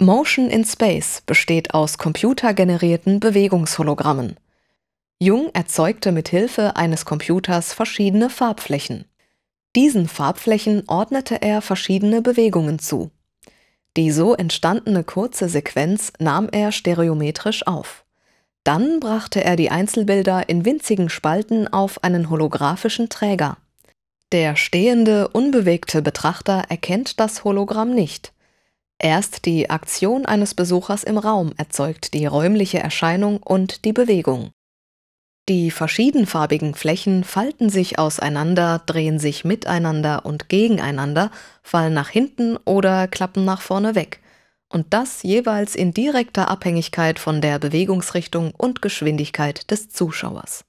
Motion in Space besteht aus computergenerierten Bewegungshologrammen. Jung erzeugte mit Hilfe eines Computers verschiedene Farbflächen. Diesen Farbflächen ordnete er verschiedene Bewegungen zu. Die so entstandene kurze Sequenz nahm er stereometrisch auf. Dann brachte er die Einzelbilder in winzigen Spalten auf einen holographischen Träger. Der stehende, unbewegte Betrachter erkennt das Hologramm nicht. Erst die Aktion eines Besuchers im Raum erzeugt die räumliche Erscheinung und die Bewegung. Die verschiedenfarbigen Flächen falten sich auseinander, drehen sich miteinander und gegeneinander, fallen nach hinten oder klappen nach vorne weg. Und das jeweils in direkter Abhängigkeit von der Bewegungsrichtung und Geschwindigkeit des Zuschauers.